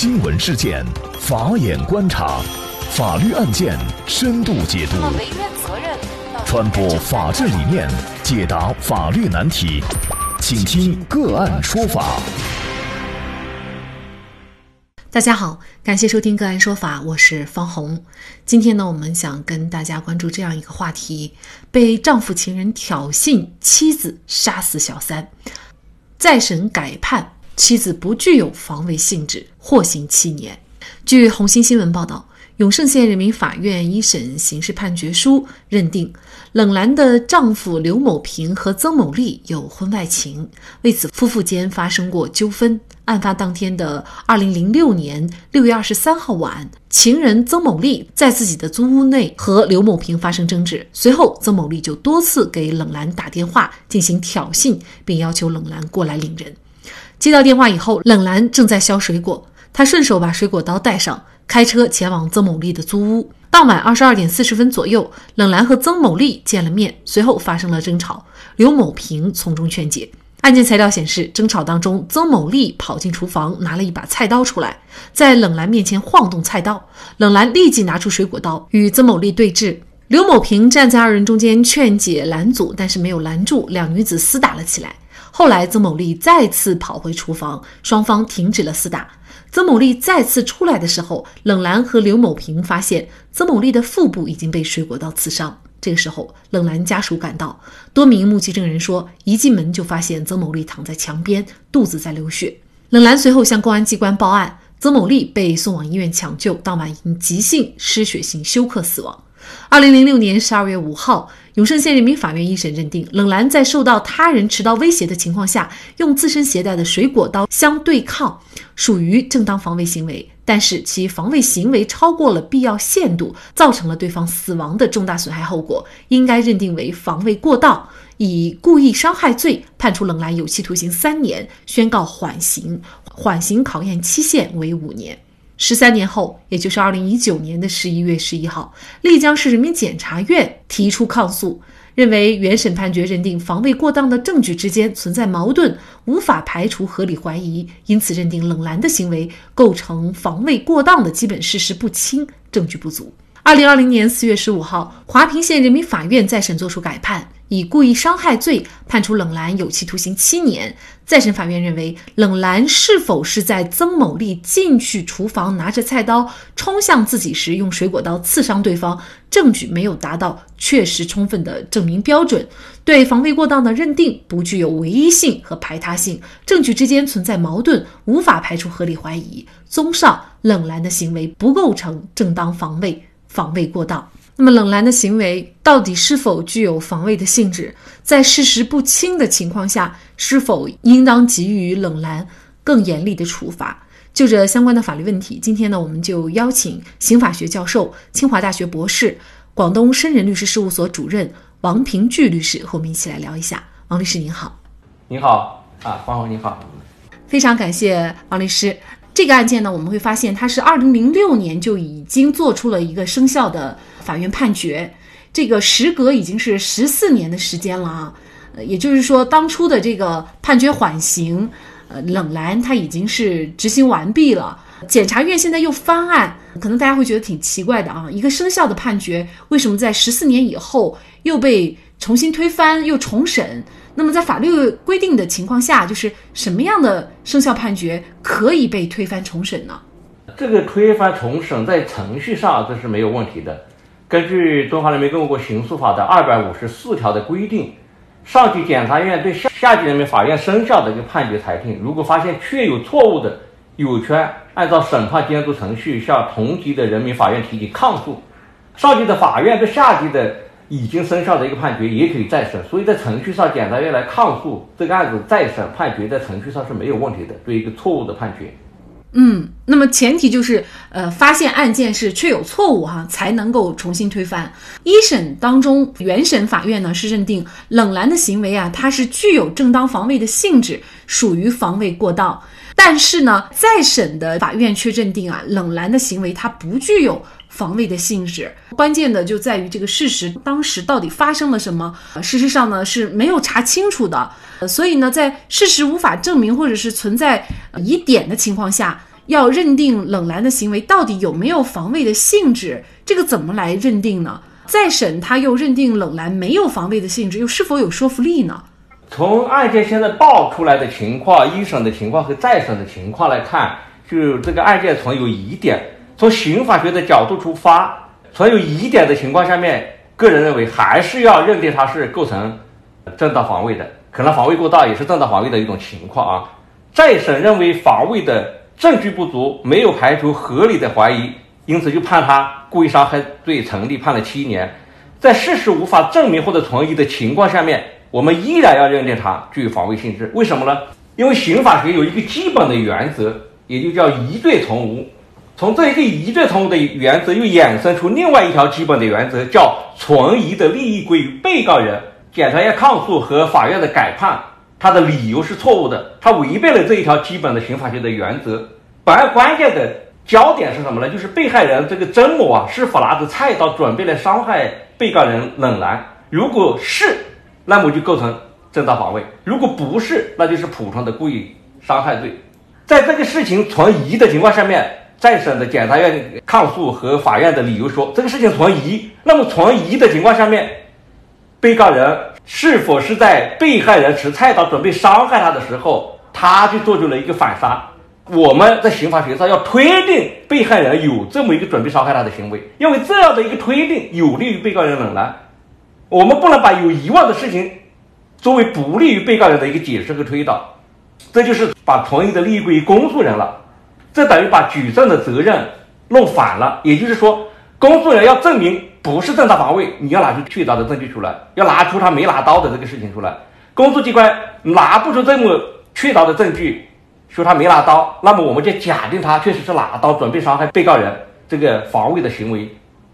新闻事件，法眼观察，法律案件深度解读，传播法治理念，解答法律难题，请听个案说法。大家好，感谢收听个案说法，我是方红。今天呢，我们想跟大家关注这样一个话题：被丈夫情人挑衅，妻子杀死小三，再审改判。妻子不具有防卫性质，获刑七年。据红星新闻报道，永胜县人民法院一审刑事判决书认定，冷兰的丈夫刘某平和曾某丽有婚外情，为此夫妇间发生过纠纷。案发当天的二零零六年六月二十三号晚，情人曾某丽在自己的租屋内和刘某平发生争执，随后曾某丽就多次给冷兰打电话进行挑衅，并要求冷兰过来领人。接到电话以后，冷兰正在削水果，他顺手把水果刀带上，开车前往曾某丽的租屋。当晚二十二点四十分左右，冷兰和曾某丽见了面，随后发生了争吵，刘某平从中劝解。案件材料显示，争吵当中，曾某丽跑进厨房拿了一把菜刀出来，在冷兰面前晃动菜刀，冷兰立即拿出水果刀与曾某丽对峙。刘某平站在二人中间劝解拦阻，但是没有拦住，两女子厮打了起来。后来，曾某丽再次跑回厨房，双方停止了厮打。曾某丽再次出来的时候，冷兰和刘某平发现曾某丽的腹部已经被水果刀刺伤。这个时候，冷兰家属赶到，多名目击证人说，一进门就发现曾某丽躺在墙边，肚子在流血。冷兰随后向公安机关报案，曾某丽被送往医院抢救，当晚因急性失血性休克死亡。二零零六年十二月五号。永胜县人民法院一审认定，冷兰在受到他人持刀威胁的情况下，用自身携带的水果刀相对抗，属于正当防卫行为。但是其防卫行为超过了必要限度，造成了对方死亡的重大损害后果，应该认定为防卫过当，以故意伤害罪判处冷兰有期徒刑三年，宣告缓刑，缓刑考验期限为五年。十三年后，也就是二零一九年的十一月十一号，丽江市人民检察院提出抗诉，认为原审判决认定防卫过当的证据之间存在矛盾，无法排除合理怀疑，因此认定冷兰的行为构成防卫过当的基本事实不清，证据不足。二零二零年四月十五号，华坪县人民法院再审作出改判。以故意伤害罪判处冷兰有期徒刑七年。再审法院认为，冷兰是否是在曾某丽进去厨房拿着菜刀冲向自己时用水果刀刺伤对方，证据没有达到确实充分的证明标准，对防卫过当的认定不具有唯一性和排他性，证据之间存在矛盾，无法排除合理怀疑。综上，冷兰的行为不构成正当防卫，防卫过当。那么冷兰的行为到底是否具有防卫的性质？在事实不清的情况下，是否应当给予冷兰更严厉的处罚？就这相关的法律问题，今天呢，我们就邀请刑法学教授、清华大学博士、广东深人律师事务所主任王平聚律师和我们一起来聊一下。王律师您好，您好啊，黄红你好，非常感谢王律师。这个案件呢，我们会发现它是二零零六年就已经做出了一个生效的。法院判决，这个时隔已经是十四年的时间了啊，呃，也就是说，当初的这个判决缓刑，呃，冷兰他已经是执行完毕了。检察院现在又翻案，可能大家会觉得挺奇怪的啊，一个生效的判决，为什么在十四年以后又被重新推翻又重审？那么在法律规定的情况下，就是什么样的生效判决可以被推翻重审呢？这个推翻重审在程序上这是没有问题的。根据《中华人民共和国刑诉法》的二百五十四条的规定，上级检察院对下下级人民法院生效的一个判决裁定，如果发现确有错误的，有权按照审判监督程序向同级的人民法院提起抗诉。上级的法院对下级的已经生效的一个判决也可以再审，所以在程序上，检察院来抗诉这个案子再审判决，在程序上是没有问题的。对一个错误的判决。嗯，那么前提就是，呃，发现案件是确有错误哈，才能够重新推翻。一审当中，原审法院呢是认定冷兰的行为啊，它是具有正当防卫的性质，属于防卫过当。但是呢，再审的法院却认定啊，冷兰的行为它不具有防卫的性质。关键的就在于这个事实当时到底发生了什么？事实上呢是没有查清楚的。所以呢，在事实无法证明或者是存在疑点的情况下，要认定冷兰的行为到底有没有防卫的性质，这个怎么来认定呢？再审他又认定冷兰没有防卫的性质，又是否有说服力呢？从案件现在爆出来的情况、一审的情况和再审的情况来看，就这个案件存有疑点。从刑法学的角度出发，存有疑点的情况下面，个人认为还是要认定他是构成正当防卫的，可能防卫过当也是正当防卫的一种情况啊。再审认为防卫的证据不足，没有排除合理的怀疑。因此，就判他故意伤害罪成立，判了七年。在事实无法证明或者存疑的情况下面，我们依然要认定他具有防卫性质。为什么呢？因为刑法学有一个基本的原则，也就叫疑罪从无。从这一个疑罪从无的原则，又衍生出另外一条基本的原则，叫存疑的利益归于被告人。检察院抗诉和法院的改判，他的理由是错误的，他违背了这一条基本的刑法学的原则。本案关键的。焦点是什么呢？就是被害人这个曾某啊，是否拿着菜刀准备来伤害被告人冷兰？如果是，那么就构成正当防卫；如果不是，那就是普通的故意伤害罪。在这个事情存疑的情况下面，再审的检察院抗诉和法院的理由说，这个事情存疑。那么存疑的情况下面，被告人是否是在被害人持菜刀准备伤害他的时候，他就做出了一个反杀？我们在刑法学上要推定被害人有这么一个准备伤害他的行为，因为这样的一个推定有利于被告人冷然。我们不能把有疑问的事情作为不利于被告人的一个解释和推导，这就是把存疑的利益归于公诉人了。这等于把举证的责任弄反了。也就是说，公诉人要证明不是正当防卫，你要拿出确凿的证据出来，要拿出他没拿刀的这个事情出来。公诉机关拿不出这么确凿的证据。说他没拿刀，那么我们就假定他确实是拿刀准备伤害被告人，这个防卫的行为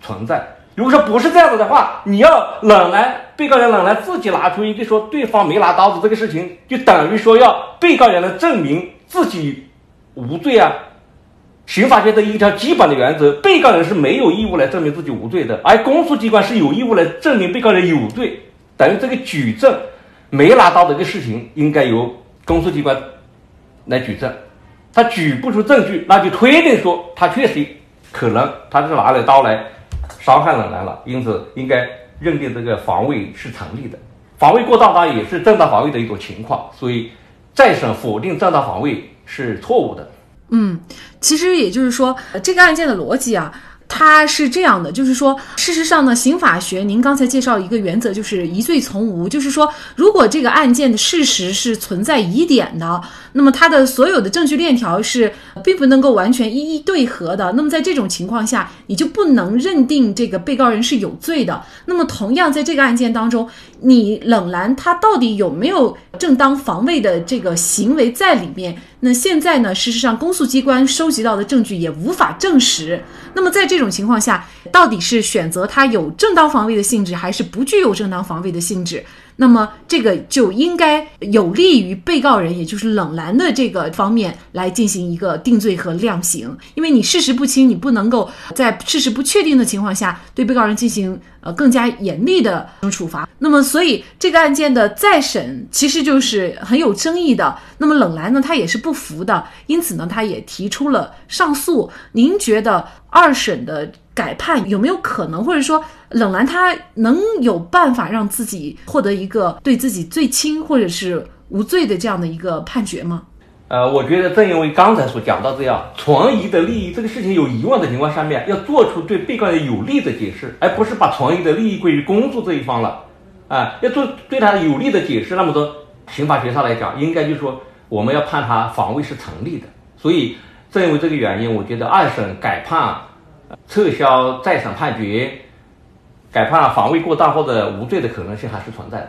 存在。如果说不是这样子的话，你要冷来被告人冷来自己拿出一个说对方没拿刀子这个事情，就等于说要被告人来证明自己无罪啊。刑法学的一条基本的原则，被告人是没有义务来证明自己无罪的，而公诉机关是有义务来证明被告人有罪。等于这个举证没拿到的一个事情，应该由公诉机关。来举证，他举不出证据，那就推定说他确实可能他是拿了刀来伤害冷兰了，因此应该认定这个防卫是成立的。防卫过当当也是正当防卫的一种情况，所以再审否定正当防卫是错误的。嗯，其实也就是说，这个案件的逻辑啊。它是这样的，就是说，事实上呢，刑法学您刚才介绍一个原则，就是疑罪从无，就是说，如果这个案件的事实是存在疑点的，那么它的所有的证据链条是并不能够完全一一对合的，那么在这种情况下，你就不能认定这个被告人是有罪的。那么同样，在这个案件当中，你冷兰他到底有没有正当防卫的这个行为在里面？那现在呢？事实上，公诉机关收集到的证据也无法证实。那么在这种情况下，到底是选择他有正当防卫的性质，还是不具有正当防卫的性质？那么这个就应该有利于被告人，也就是冷兰的这个方面来进行一个定罪和量刑。因为你事实不清，你不能够在事实不确定的情况下对被告人进行呃更加严厉的处罚。那么，所以这个案件的再审其实就是很有争议的。那么冷兰呢，他也是不服的，因此呢，他也提出了上诉。您觉得二审的？改判有没有可能，或者说冷兰他能有办法让自己获得一个对自己最轻或者是无罪的这样的一个判决吗？呃，我觉得正因为刚才所讲到这样存疑的利益，这个事情有疑问的情况下面，要做出对被告人有利的解释，而不是把存疑的利益归于公诉这一方了。啊，要做对他有利的解释，那么说刑法学上来讲，应该就是说我们要判他防卫是成立的。所以正因为这个原因，我觉得二审改判。撤销再审判决，改判防卫过当或者无罪的可能性还是存在的。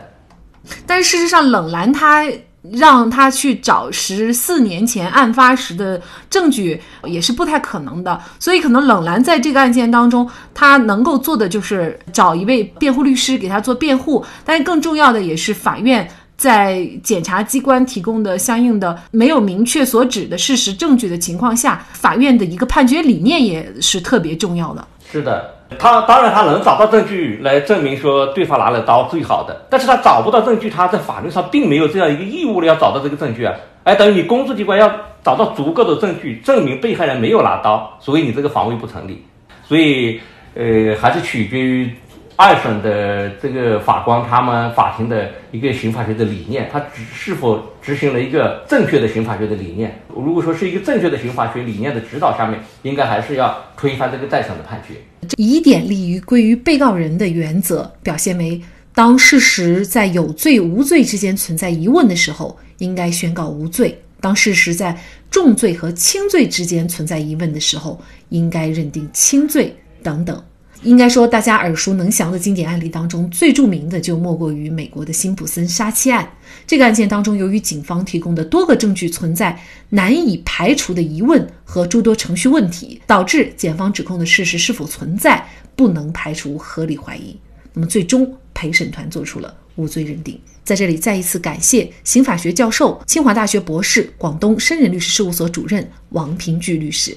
但事实上，冷兰他让他去找十四年前案发时的证据，也是不太可能的。所以，可能冷兰在这个案件当中，他能够做的就是找一位辩护律师给他做辩护。但是，更重要的也是法院。在检察机关提供的相应的没有明确所指的事实证据的情况下，法院的一个判决理念也是特别重要的。是的，他当然他能找到证据来证明说对方拿了刀最好的，但是他找不到证据，他在法律上并没有这样一个义务的要找到这个证据啊。哎，等于你公诉机关要找到足够的证据证明被害人没有拿刀，所以你这个防卫不成立。所以，呃，还是取决于。二审的这个法官，他们法庭的一个刑法学的理念，他执是否执行了一个正确的刑法学的理念？如果说是一个正确的刑法学理念的指导下面，应该还是要推翻这个再审的判决。疑点利于归于被告人的原则，表现为当事实在有罪无罪之间存在疑问的时候，应该宣告无罪；当事实在重罪和轻罪之间存在疑问的时候，应该认定轻罪等等。应该说，大家耳熟能详的经典案例当中，最著名的就莫过于美国的辛普森杀妻案。这个案件当中，由于警方提供的多个证据存在难以排除的疑问和诸多程序问题，导致检方指控的事实是否存在不能排除合理怀疑。那么，最终陪审团做出了无罪认定。在这里，再一次感谢刑法学教授、清华大学博士、广东深人律师事务所主任王平聚律师。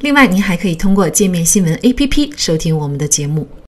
另外，您还可以通过界面新闻 APP 收听我们的节目。